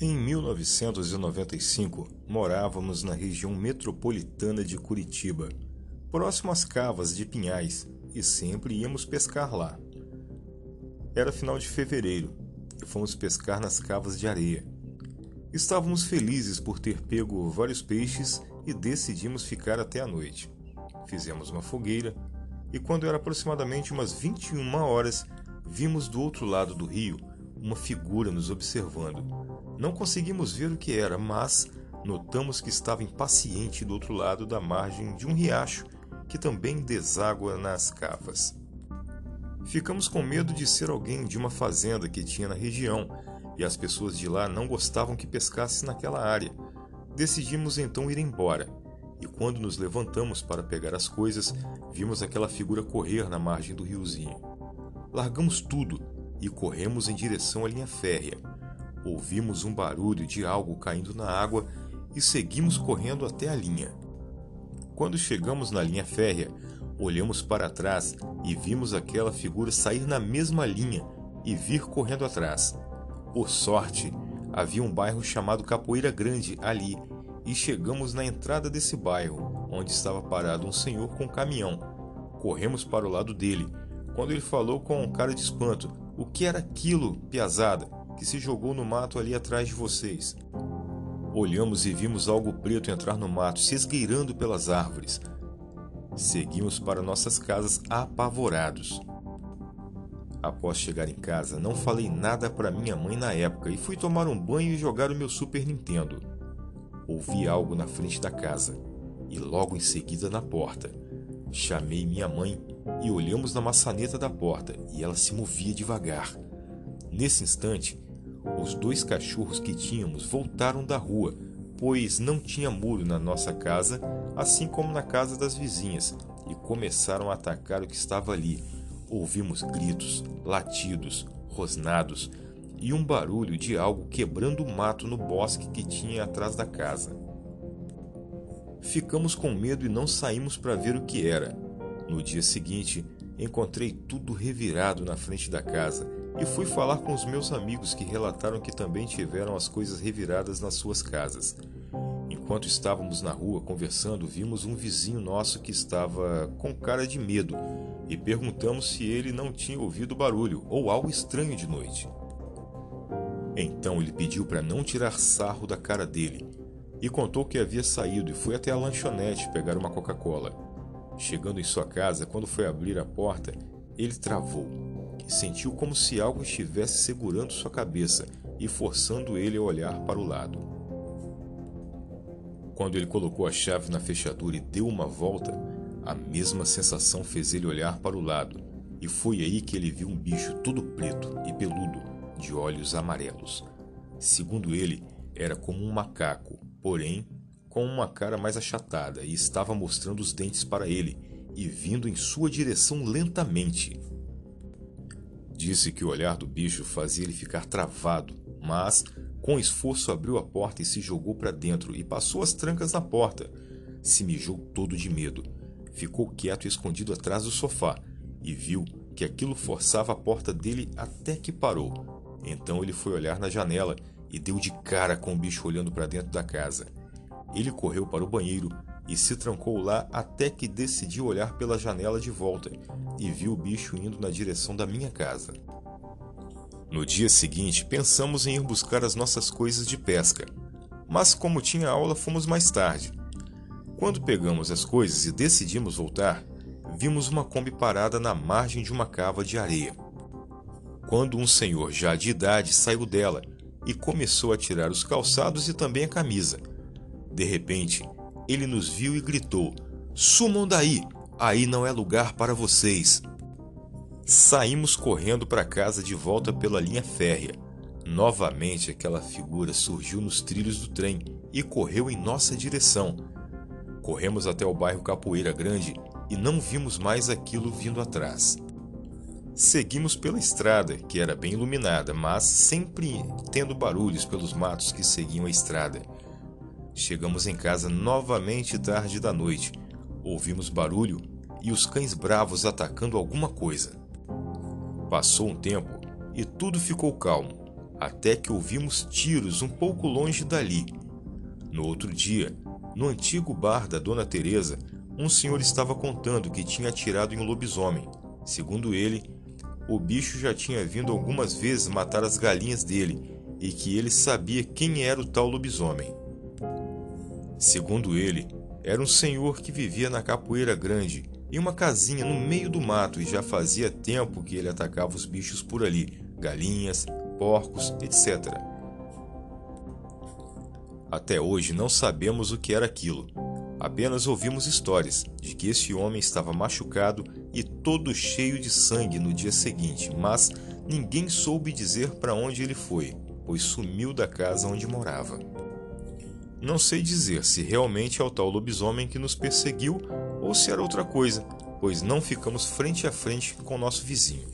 Em 1995, morávamos na região metropolitana de Curitiba, próximo às cavas de Pinhais, e sempre íamos pescar lá. Era final de fevereiro e fomos pescar nas cavas de areia. Estávamos felizes por ter pego vários peixes e decidimos ficar até a noite. Fizemos uma fogueira e, quando era aproximadamente umas 21 horas, vimos do outro lado do rio uma figura nos observando. Não conseguimos ver o que era, mas notamos que estava impaciente do outro lado da margem de um riacho que também deságua nas cavas. Ficamos com medo de ser alguém de uma fazenda que tinha na região e as pessoas de lá não gostavam que pescasse naquela área. Decidimos então ir embora e quando nos levantamos para pegar as coisas, vimos aquela figura correr na margem do riozinho. Largamos tudo e corremos em direção à linha férrea. Ouvimos um barulho de algo caindo na água e seguimos correndo até a linha. Quando chegamos na linha férrea, olhamos para trás e vimos aquela figura sair na mesma linha e vir correndo atrás. Por sorte, havia um bairro chamado Capoeira Grande ali e chegamos na entrada desse bairro, onde estava parado um senhor com um caminhão. Corremos para o lado dele, quando ele falou com um cara de espanto: O que era aquilo, piazada, que se jogou no mato ali atrás de vocês? Olhamos e vimos algo preto entrar no mato, se esgueirando pelas árvores. Seguimos para nossas casas apavorados. Após chegar em casa, não falei nada para minha mãe na época e fui tomar um banho e jogar o meu Super Nintendo. Ouvi algo na frente da casa e logo em seguida na porta. Chamei minha mãe e olhamos na maçaneta da porta e ela se movia devagar. Nesse instante, os dois cachorros que tínhamos voltaram da rua, pois não tinha muro na nossa casa, assim como na casa das vizinhas, e começaram a atacar o que estava ali. Ouvimos gritos, latidos, rosnados e um barulho de algo quebrando o mato no bosque que tinha atrás da casa. Ficamos com medo e não saímos para ver o que era. No dia seguinte, encontrei tudo revirado na frente da casa e fui falar com os meus amigos que relataram que também tiveram as coisas reviradas nas suas casas. Enquanto estávamos na rua conversando, vimos um vizinho nosso que estava com cara de medo e perguntamos se ele não tinha ouvido barulho ou algo estranho de noite. Então ele pediu para não tirar sarro da cara dele e contou que havia saído e foi até a lanchonete pegar uma Coca-Cola. Chegando em sua casa, quando foi abrir a porta, ele travou sentiu como se algo estivesse segurando sua cabeça e forçando ele a olhar para o lado. Quando ele colocou a chave na fechadura e deu uma volta, a mesma sensação fez ele olhar para o lado, e foi aí que ele viu um bicho todo preto e peludo, de olhos amarelos. Segundo ele, era como um macaco, porém com uma cara mais achatada e estava mostrando os dentes para ele e vindo em sua direção lentamente. Disse que o olhar do bicho fazia ele ficar travado, mas com esforço abriu a porta e se jogou para dentro e passou as trancas na porta. Se mijou todo de medo. Ficou quieto e escondido atrás do sofá e viu que aquilo forçava a porta dele até que parou. Então ele foi olhar na janela e deu de cara com o bicho olhando para dentro da casa. Ele correu para o banheiro, e se trancou lá até que decidiu olhar pela janela de volta e viu o bicho indo na direção da minha casa. No dia seguinte, pensamos em ir buscar as nossas coisas de pesca, mas como tinha aula, fomos mais tarde. Quando pegamos as coisas e decidimos voltar, vimos uma Kombi parada na margem de uma cava de areia. Quando um senhor já de idade saiu dela e começou a tirar os calçados e também a camisa. De repente, ele nos viu e gritou: Sumam daí! Aí não é lugar para vocês. Saímos correndo para casa de volta pela linha férrea. Novamente aquela figura surgiu nos trilhos do trem e correu em nossa direção. Corremos até o bairro Capoeira Grande e não vimos mais aquilo vindo atrás. Seguimos pela estrada, que era bem iluminada, mas sempre tendo barulhos pelos matos que seguiam a estrada. Chegamos em casa novamente tarde da noite. Ouvimos barulho e os cães bravos atacando alguma coisa. Passou um tempo e tudo ficou calmo, até que ouvimos tiros um pouco longe dali. No outro dia, no antigo bar da Dona Teresa, um senhor estava contando que tinha atirado em um lobisomem. Segundo ele, o bicho já tinha vindo algumas vezes matar as galinhas dele e que ele sabia quem era o tal lobisomem. Segundo ele, era um senhor que vivia na Capoeira Grande, em uma casinha no meio do mato e já fazia tempo que ele atacava os bichos por ali, galinhas, porcos, etc. Até hoje não sabemos o que era aquilo. Apenas ouvimos histórias de que esse homem estava machucado e todo cheio de sangue no dia seguinte, mas ninguém soube dizer para onde ele foi, pois sumiu da casa onde morava. Não sei dizer se realmente é o tal lobisomem que nos perseguiu ou se era outra coisa, pois não ficamos frente a frente com nosso vizinho.